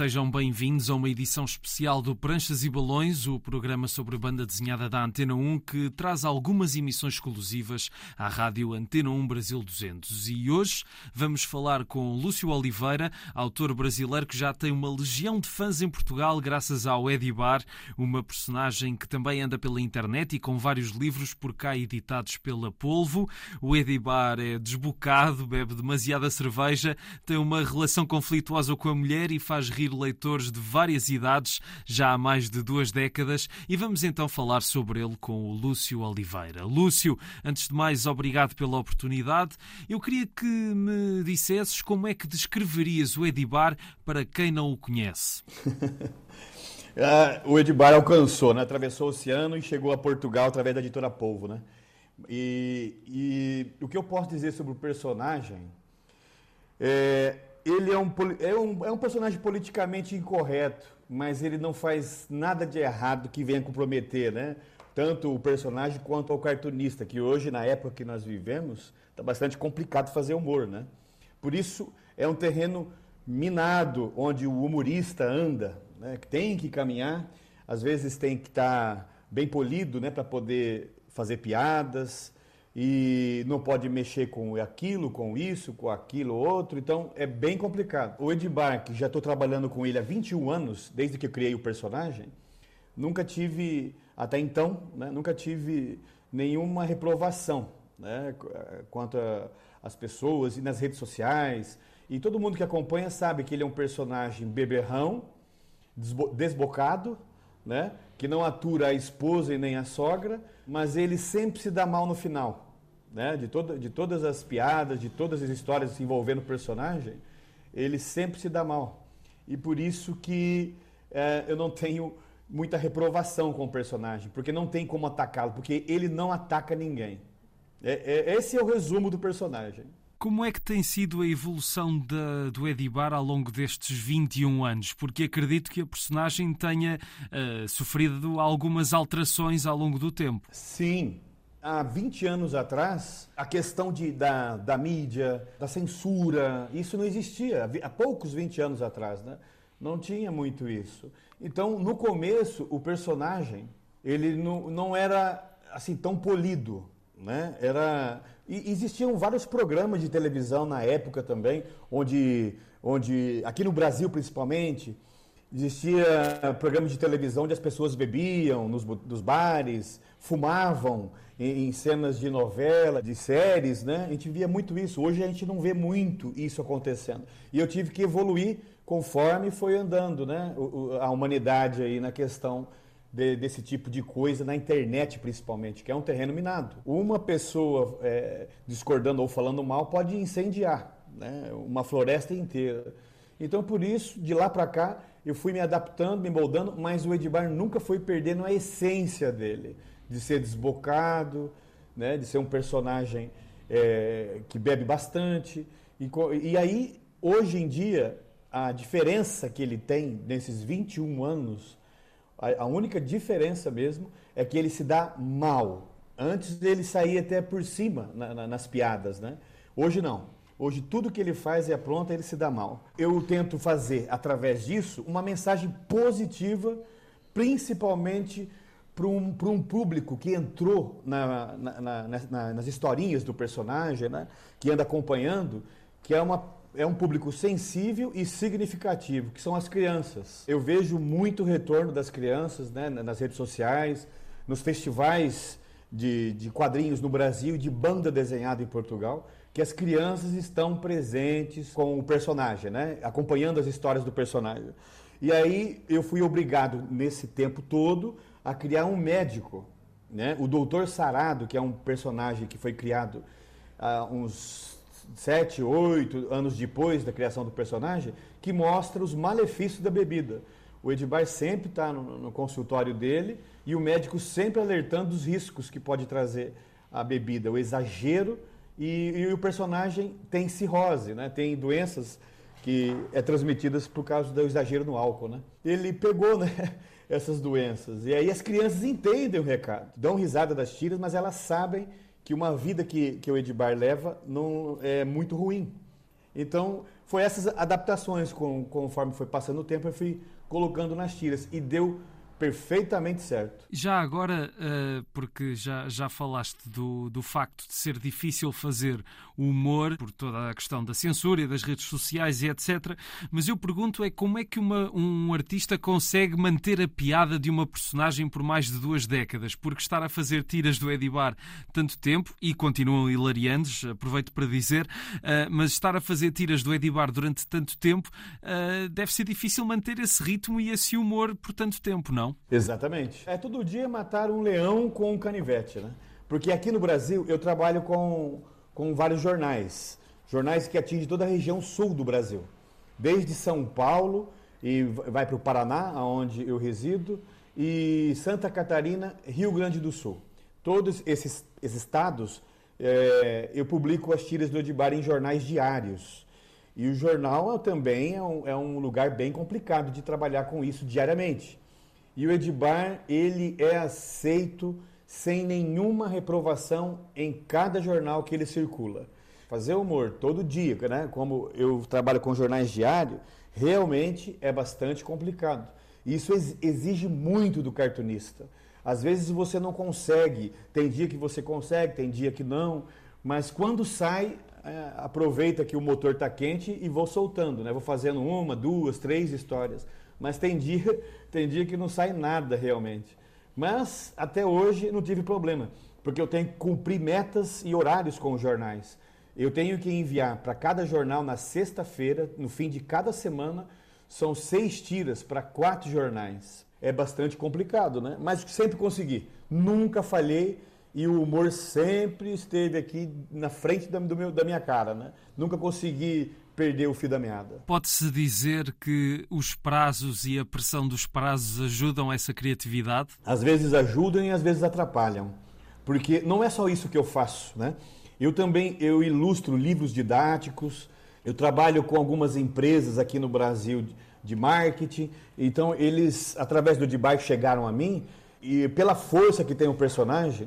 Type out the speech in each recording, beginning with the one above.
Sejam bem-vindos a uma edição especial do Pranchas e Balões, o programa sobre banda desenhada da Antena 1 que traz algumas emissões exclusivas à rádio Antena 1 Brasil 200. E hoje vamos falar com Lúcio Oliveira, autor brasileiro que já tem uma legião de fãs em Portugal graças ao Edibar, uma personagem que também anda pela internet e com vários livros por cá editados pela Polvo. O Edibar é desbocado, bebe demasiada cerveja, tem uma relação conflituosa com a mulher e faz rir leitores de várias idades já há mais de duas décadas e vamos então falar sobre ele com o Lúcio Oliveira. Lúcio, antes de mais, obrigado pela oportunidade. Eu queria que me dissesses como é que descreverias o Edibar para quem não o conhece. ah, o Edibar alcançou, né? atravessou o oceano e chegou a Portugal através da editora Polvo. Né? E, e o que eu posso dizer sobre o personagem é ele é um, é, um, é um personagem politicamente incorreto, mas ele não faz nada de errado que venha comprometer, né? Tanto o personagem quanto o cartunista, que hoje, na época que nós vivemos, está bastante complicado fazer humor, né? Por isso, é um terreno minado, onde o humorista anda, né? tem que caminhar, às vezes tem que estar tá bem polido, né? Para poder fazer piadas, e não pode mexer com aquilo, com isso, com aquilo, outro, então é bem complicado. O Edbar, que já estou trabalhando com ele há 21 anos, desde que eu criei o personagem, nunca tive, até então, né, nunca tive nenhuma reprovação né, quanto às pessoas e nas redes sociais. E todo mundo que acompanha sabe que ele é um personagem beberrão, desbocado, né, que não atura a esposa e nem a sogra, mas ele sempre se dá mal no final. Né? De, toda, de todas as piadas, de todas as histórias envolvendo o personagem, ele sempre se dá mal. E por isso que é, eu não tenho muita reprovação com o personagem, porque não tem como atacá-lo, porque ele não ataca ninguém. É, é, esse é o resumo do personagem. Como é que tem sido a evolução de, do Edibar ao longo destes 21 anos? Porque acredito que a personagem tenha uh, sofrido algumas alterações ao longo do tempo. Sim. Há 20 anos atrás, a questão de, da, da mídia, da censura, isso não existia. Há poucos 20 anos atrás, né? Não tinha muito isso. Então, no começo, o personagem, ele não, não era assim tão polido, né? Era e existiam vários programas de televisão na época também, onde, onde aqui no Brasil principalmente, existia programas de televisão onde as pessoas bebiam nos, nos bares, fumavam em, em, cenas de novela, de séries, né? A gente via muito isso. Hoje a gente não vê muito isso acontecendo. E eu tive que evoluir conforme foi andando, né? a humanidade aí na questão de, desse tipo de coisa na internet, principalmente, que é um terreno minado. Uma pessoa é, discordando ou falando mal pode incendiar né, uma floresta inteira. Então, por isso, de lá para cá, eu fui me adaptando, me moldando, mas o Edbar nunca foi perdendo a essência dele, de ser desbocado, né, de ser um personagem é, que bebe bastante. E, e aí, hoje em dia, a diferença que ele tem nesses 21 anos a, a única diferença mesmo é que ele se dá mal. Antes ele saía até por cima na, na, nas piadas, né? Hoje não. Hoje tudo que ele faz é pronto, ele se dá mal. Eu tento fazer, através disso, uma mensagem positiva, principalmente para um, um público que entrou na, na, na, nas historinhas do personagem, né? que anda acompanhando, que é uma é um público sensível e significativo, que são as crianças. Eu vejo muito retorno das crianças né, nas redes sociais, nos festivais de, de quadrinhos no Brasil de banda desenhada em Portugal, que as crianças estão presentes com o personagem, né, acompanhando as histórias do personagem. E aí eu fui obrigado, nesse tempo todo, a criar um médico. Né? O Doutor Sarado, que é um personagem que foi criado há uns sete, oito anos depois da criação do personagem, que mostra os malefícios da bebida. O Edbar sempre está no, no, consultório dele e o médico sempre alertando dos riscos que pode trazer a bebida, o exagero e, e o personagem tem cirrose, né? tem doenças que é transmitidas por causa do exagero no álcool. Né? Ele pegou né, essas doenças e aí as crianças entendem o recado, dão risada das tiras, mas elas sabem que uma vida que, que o Edbar leva não é muito ruim. Então, foi essas adaptações, com, conforme foi passando o tempo, eu fui colocando nas tiras. E deu perfeitamente certo. Já agora, uh, porque já, já falaste do, do facto de ser difícil fazer humor por toda a questão da censura e das redes sociais e etc. Mas eu pergunto é como é que uma, um artista consegue manter a piada de uma personagem por mais de duas décadas? Porque estar a fazer tiras do Edibar tanto tempo, e continuam hilariantes, aproveito para dizer, uh, mas estar a fazer tiras do Edibar durante tanto tempo uh, deve ser difícil manter esse ritmo e esse humor por tanto tempo, não? Exatamente. É todo dia matar um leão com um canivete, né? Porque aqui no Brasil eu trabalho com, com vários jornais. Jornais que atingem toda a região sul do Brasil. Desde São Paulo e vai para o Paraná, onde eu resido, e Santa Catarina, Rio Grande do Sul. Todos esses, esses estados é, eu publico as tiras do Odibar em jornais diários. E o jornal também é um, é um lugar bem complicado de trabalhar com isso diariamente. E o Edibar, ele é aceito sem nenhuma reprovação em cada jornal que ele circula. Fazer humor todo dia, né? Como eu trabalho com jornais diários, realmente é bastante complicado. Isso exige muito do cartunista. Às vezes você não consegue, tem dia que você consegue, tem dia que não, mas quando sai, é, aproveita que o motor está quente e vou soltando, né? Vou fazendo uma, duas, três histórias. Mas tem dia, tem dia que não sai nada realmente. Mas até hoje não tive problema, porque eu tenho que cumprir metas e horários com os jornais. Eu tenho que enviar para cada jornal na sexta-feira, no fim de cada semana, são seis tiras para quatro jornais. É bastante complicado, né? Mas sempre consegui. Nunca falhei e o humor sempre esteve aqui na frente da, meu, da minha cara, né? Nunca consegui perder o fio da meada. Pode-se dizer que os prazos e a pressão dos prazos ajudam essa criatividade? Às vezes ajudam e às vezes atrapalham. Porque não é só isso que eu faço, né? Eu também eu ilustro livros didáticos, eu trabalho com algumas empresas aqui no Brasil de marketing, então eles, através do Debike, chegaram a mim e pela força que tem o personagem,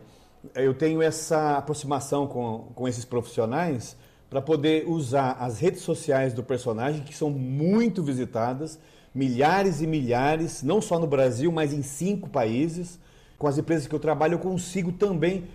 eu tenho essa aproximação com, com esses profissionais para poder usar as redes sociais do personagem, que são muito visitadas, milhares e milhares, não só no Brasil, mas em cinco países. Com as empresas que eu trabalho, eu consigo também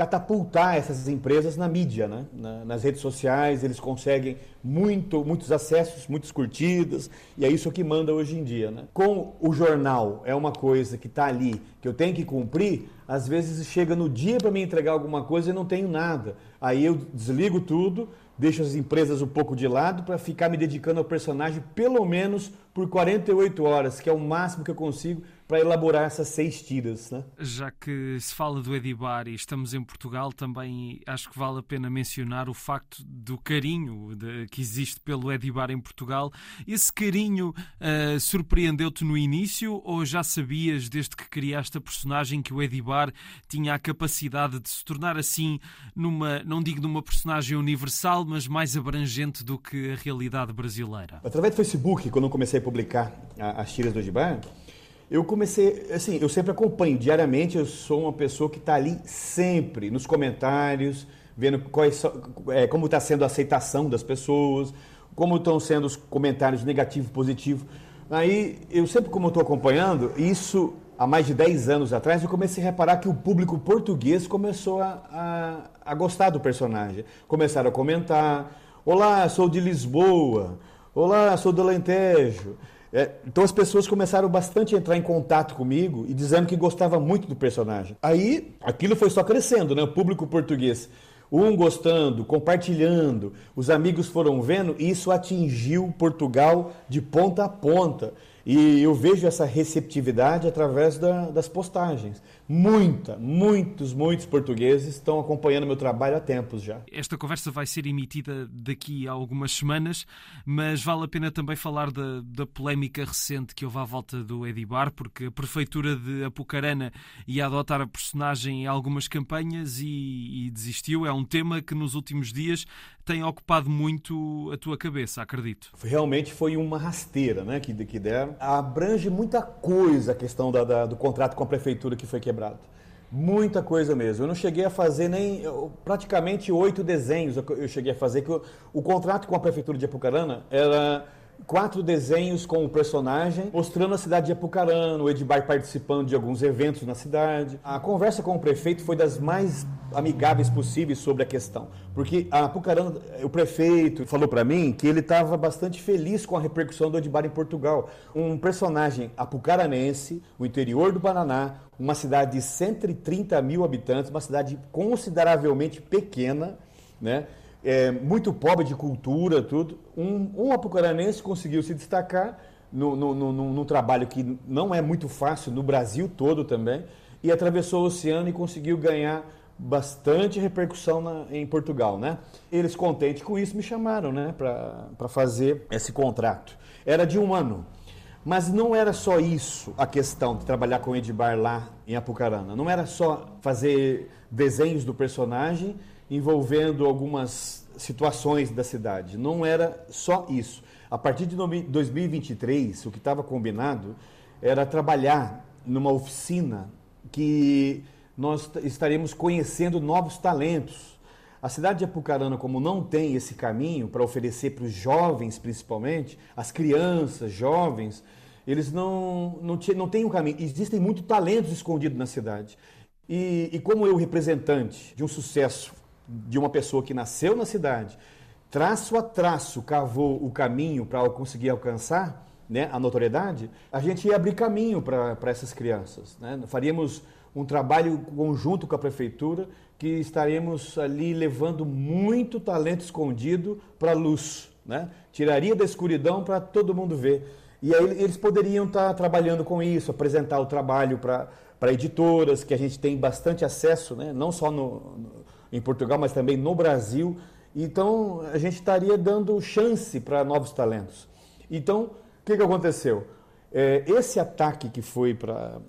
catapultar essas empresas na mídia, né? Na, nas redes sociais, eles conseguem muito, muitos acessos, muitas curtidas, e é isso que manda hoje em dia. Né? Com o jornal, é uma coisa que está ali, que eu tenho que cumprir, às vezes chega no dia para me entregar alguma coisa e não tenho nada. Aí eu desligo tudo, deixo as empresas um pouco de lado para ficar me dedicando ao personagem pelo menos por 48 horas, que é o máximo que eu consigo para elaborar essas seis tiras. Né? Já que se fala do Edibar e estamos em Portugal, também acho que vale a pena mencionar o facto do carinho de, que existe pelo Edibar em Portugal. Esse carinho uh, surpreendeu-te no início ou já sabias, desde que criaste a personagem, que o Edibar tinha a capacidade de se tornar assim, numa, não digo numa personagem universal, mas mais abrangente do que a realidade brasileira? Através do Facebook, quando eu comecei a publicar as tiras do Edibar, eu comecei, assim, eu sempre acompanho diariamente, eu sou uma pessoa que está ali sempre, nos comentários, vendo quais, é, como está sendo a aceitação das pessoas, como estão sendo os comentários negativo positivo. Aí, eu sempre, como estou acompanhando, isso há mais de 10 anos atrás, eu comecei a reparar que o público português começou a, a, a gostar do personagem. Começaram a comentar, olá, sou de Lisboa, olá, sou do Alentejo. É, então as pessoas começaram bastante a entrar em contato comigo e dizendo que gostava muito do personagem. Aí aquilo foi só crescendo, né? O público português, um gostando, compartilhando, os amigos foram vendo e isso atingiu Portugal de ponta a ponta. E eu vejo essa receptividade através da, das postagens. Muita, muitos, muitos portugueses estão acompanhando meu trabalho há tempos já. Esta conversa vai ser emitida daqui a algumas semanas, mas vale a pena também falar da, da polémica recente que houve à volta do Edibar, porque a Prefeitura de Apucarana ia adotar a personagem em algumas campanhas e, e desistiu. É um tema que nos últimos dias tem ocupado muito a tua cabeça, acredito. Realmente foi uma rasteira né, que, que deram. Abrange muita coisa a questão da, da, do contrato com a prefeitura que foi quebrado. Muita coisa mesmo. Eu não cheguei a fazer nem praticamente oito desenhos. Eu cheguei a fazer que o, o contrato com a prefeitura de Apucarana era quatro desenhos com o personagem, mostrando a cidade de Apucarana, o Edbar participando de alguns eventos na cidade. A conversa com o prefeito foi das mais amigáveis possíveis sobre a questão, porque a Apucarana, o prefeito falou para mim que ele estava bastante feliz com a repercussão do Edbar em Portugal. Um personagem apucaranense, o interior do Paraná, uma cidade de 130 mil habitantes, uma cidade consideravelmente pequena, né? É, muito pobre de cultura, tudo. Um, um apucaranense conseguiu se destacar no, no, no, num trabalho que não é muito fácil no Brasil todo também, e atravessou o oceano e conseguiu ganhar bastante repercussão na, em Portugal, né? Eles contentes com isso me chamaram, né, para fazer esse contrato. Era de um ano. Mas não era só isso a questão de trabalhar com Edbar lá em Apucarana. Não era só fazer desenhos do personagem envolvendo algumas situações da cidade. Não era só isso. A partir de 2023, o que estava combinado era trabalhar numa oficina que nós estaremos conhecendo novos talentos. A cidade de Apucarana, como não tem esse caminho para oferecer para os jovens, principalmente, as crianças, jovens, eles não, não, não têm um caminho. Existem muitos talentos escondidos na cidade. E, e como eu, representante de um sucesso de uma pessoa que nasceu na cidade, traço a traço cavou o caminho para conseguir alcançar né, a notoriedade, a gente ia abrir caminho para essas crianças. Né? Faríamos um trabalho conjunto com a prefeitura que estaremos ali levando muito talento escondido para a luz. Né? Tiraria da escuridão para todo mundo ver. E aí eles poderiam estar tá trabalhando com isso, apresentar o trabalho para editoras, que a gente tem bastante acesso, né? não só no, no em Portugal, mas também no Brasil. Então, a gente estaria dando chance para novos talentos. Então, o que, que aconteceu? É, esse ataque que foi para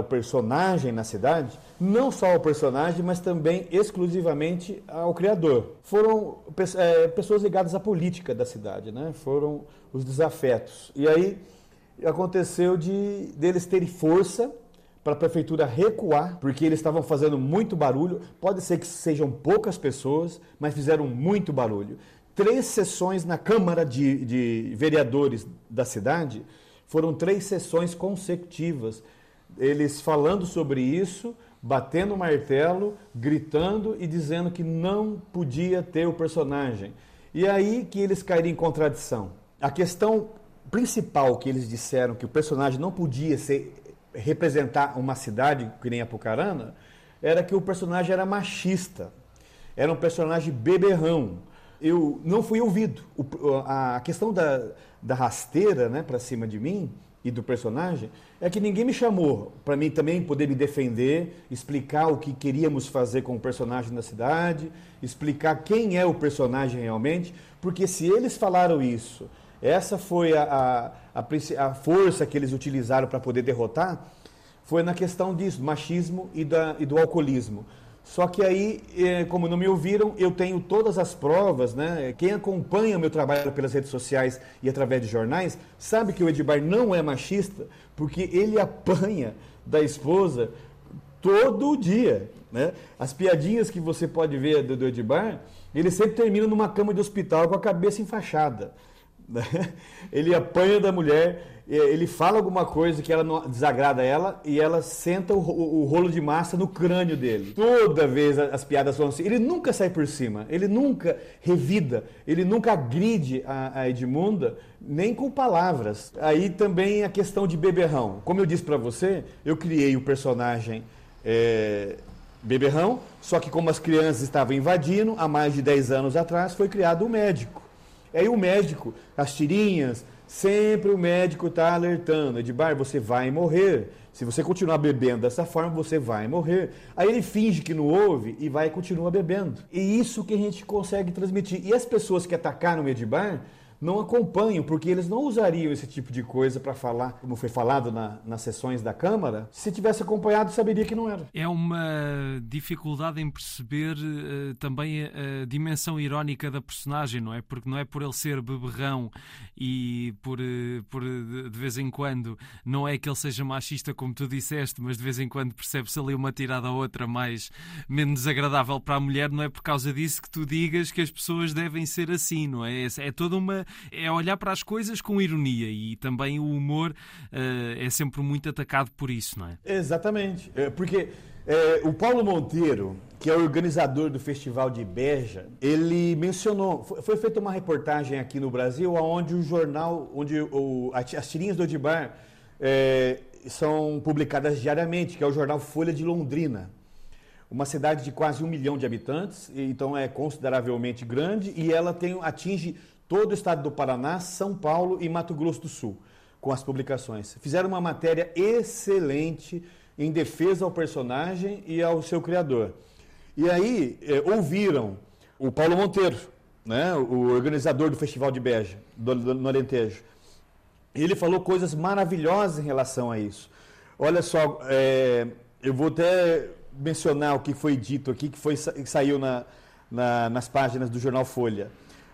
o personagem na cidade, não só ao personagem, mas também exclusivamente ao criador. Foram é, pessoas ligadas à política da cidade, né? foram os desafetos. E aí aconteceu de deles terem força para a prefeitura recuar, porque eles estavam fazendo muito barulho. Pode ser que sejam poucas pessoas, mas fizeram muito barulho. Três sessões na Câmara de, de Vereadores da cidade foram três sessões consecutivas. Eles falando sobre isso, batendo o martelo, gritando e dizendo que não podia ter o personagem. E aí que eles caíram em contradição. A questão principal que eles disseram que o personagem não podia ser representar uma cidade que nem Apucarana era que o personagem era machista, era um personagem beberrão. Eu não fui ouvido. O, a questão da, da rasteira né, para cima de mim e do personagem é que ninguém me chamou para mim também poder me defender, explicar o que queríamos fazer com o personagem na cidade, explicar quem é o personagem realmente, porque se eles falaram isso essa foi a, a, a, a força que eles utilizaram para poder derrotar, foi na questão disso, machismo e, da, e do alcoolismo. Só que aí, eh, como não me ouviram, eu tenho todas as provas, né? Quem acompanha meu trabalho pelas redes sociais e através de jornais, sabe que o Edbar não é machista, porque ele apanha da esposa todo dia, né? As piadinhas que você pode ver do, do Edbar, ele sempre termina numa cama de hospital com a cabeça enfaixada. Né? Ele apanha da mulher, ele fala alguma coisa que ela não desagrada ela e ela senta o, o, rolo de massa no crânio dele. Toda vez as piadas são assim. Ele nunca sai por cima, ele nunca revida, ele nunca agride a, a Edmunda, nem com palavras. Aí também a questão de beberrão. Como eu disse para você, eu criei o personagem. É, beberrão, só que como as crianças estavam invadindo, há mais de 10 anos atrás, foi criado o um médico. Aí o médico, as tirinhas, sempre o médico está alertando, Edbar, você vai morrer. Se você continuar bebendo dessa forma, você vai morrer. Aí ele finge que não ouve e vai e continua bebendo. E isso que a gente consegue transmitir. E as pessoas que atacaram o Edbar não acompanham, porque eles não usariam esse tipo de coisa para falar, como foi falado na, nas sessões da Câmara. Se tivesse acompanhado, saberia que não era. É uma dificuldade em perceber uh, também a, a, dimensão irónica da personagem, não é? Porque não é por ele ser beberrão e por, uh, por de, de vez em quando, não é que ele seja machista, como tu disseste, mas de vez em quando percebe-se ali uma tirada a outra mais menos desagradável para a mulher, não é por causa disso que tu digas que as pessoas devem ser assim, não é? É, é toda uma é olhar para as coisas com ironia e também o humor uh, é sempre muito atacado por isso, não é? Exatamente. É, porque é, o Paulo Monteiro, que é organizador do Festival de Beja, ele mencionou, foi feita uma reportagem aqui no Brasil, onde o jornal, onde o, as tirinhas do Odibar é, são publicadas diariamente, que é o jornal Folha de Londrina. Uma cidade de quase um milhão de habitantes, então é consideravelmente grande, e ela tem, atinge todo o estado do Paraná, São Paulo e Mato Grosso do Sul, com as publicações. Fizeram uma matéria excelente em defesa ao personagem e ao seu criador. E aí é, ouviram o Paulo Monteiro, né, o organizador do Festival de Beja, do, do, no Alentejo. Ele falou coisas maravilhosas em relação a isso. Olha só, é, eu vou até mencionar o que foi dito aqui, que, foi, que saiu na, na, nas páginas do jornal Folha.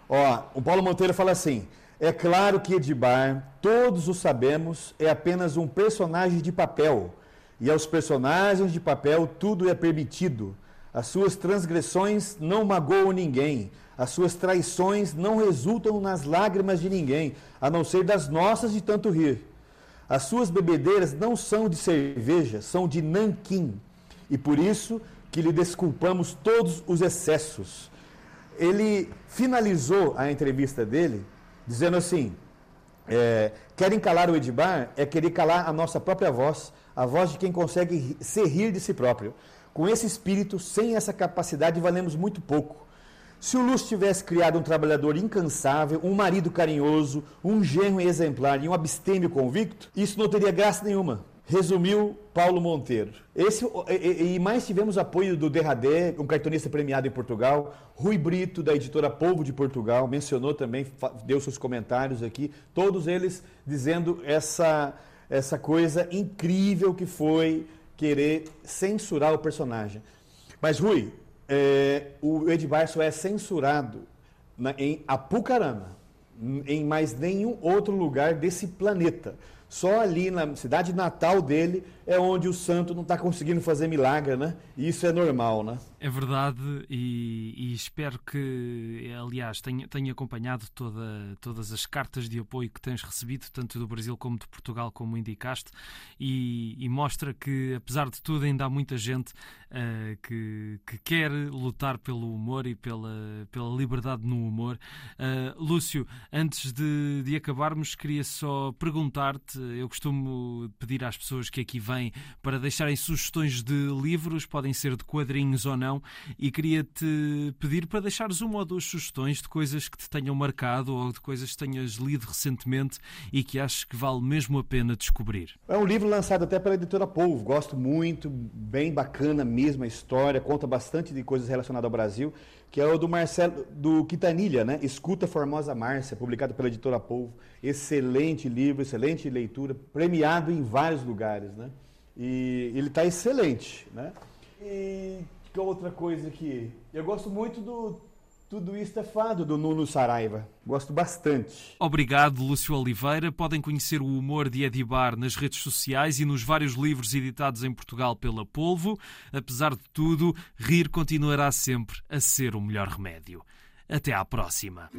Ó, o Paulo Monteiro fala assim: é claro que Edibar, todos o sabemos, é apenas um personagem de papel. E aos personagens de papel tudo é permitido. As suas transgressões não magoam ninguém. As suas traições não resultam nas lágrimas de ninguém, a não ser das nossas de tanto rir. As suas bebedeiras não são de cerveja, são de nanquim. E por isso que lhe desculpamos todos os excessos ele finalizou a entrevista dele dizendo assim: é, querem calar o Edibar é querer calar a nossa própria voz, a voz de quem consegue se rir de si próprio. Com esse espírito, sem essa capacidade, valemos muito pouco. Se o Lúcio tivesse criado um trabalhador incansável, um marido carinhoso, um genro exemplar e um abstêmio convicto, isso não teria graça nenhuma resumiu Paulo Monteiro. Esse, e, e, mais tivemos apoio do Derradé, um cartunista premiado em Portugal, Rui Brito, da editora Povo de Portugal, mencionou também, deu seus comentários aqui, todos eles dizendo essa, essa coisa incrível que foi querer censurar o personagem. Mas, Rui, é, o Edvar só é censurado na, em Apucarana, em mais nenhum outro lugar desse planeta. Só ali na cidade natal dele é onde o santo não está conseguindo fazer milagre, né? E isso é normal, né? É verdade e, e espero que, aliás, tenha, tenha acompanhado toda, todas as cartas de apoio que tens recebido, tanto do Brasil como de Portugal, como indicaste, e, e mostra que, apesar de tudo, ainda há muita gente uh, que, que quer lutar pelo humor e pela, pela liberdade no humor. Uh, Lúcio, antes de, de acabarmos, queria só perguntar-te, eu costumo pedir às pessoas que aqui vêm para deixarem sugestões de livros, podem ser de quadrinhos ou não, e queria-te pedir para deixares uma ou duas sugestões de coisas que te tenham marcado ou de coisas que tenhas lido recentemente e que achas que vale mesmo a pena descobrir. É um livro lançado até pela editora Polvo, gosto muito, bem bacana mesmo a história, conta bastante de coisas relacionadas ao Brasil, que é o do Marcelo, do Quitanilha, né? Escuta Formosa Márcia, publicado pela editora Polvo. Excelente livro, excelente leitura, premiado em vários lugares, né? E ele está excelente, né? E que outra coisa que eu gosto muito do tudo isto é fado do Nuno Saraiva. Gosto bastante. Obrigado, Lúcio Oliveira. Podem conhecer o humor de Edibar nas redes sociais e nos vários livros editados em Portugal pela Polvo. Apesar de tudo, rir continuará sempre a ser o melhor remédio. Até à próxima.